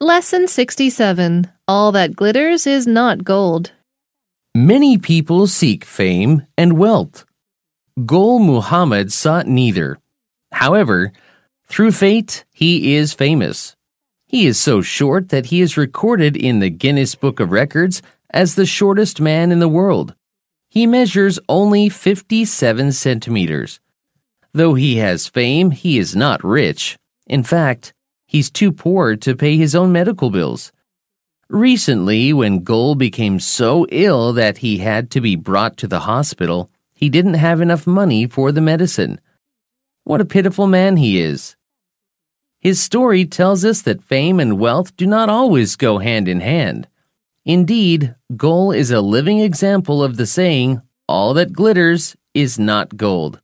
Lesson 67 All that glitters is not gold. Many people seek fame and wealth. Gul Muhammed sought neither. However, through fate, he is famous. He is so short that he is recorded in the Guinness Book of Records as the shortest man in the world. He measures only 57 centimeters. Though he has fame, he is not rich. In fact, he's too poor to pay his own medical bills. Recently, when Gul became so ill that he had to be brought to the hospital, he didn't have enough money for the medicine. What a pitiful man he is. His story tells us that fame and wealth do not always go hand in hand. Indeed, Gul is a living example of the saying, all that glitters is not gold.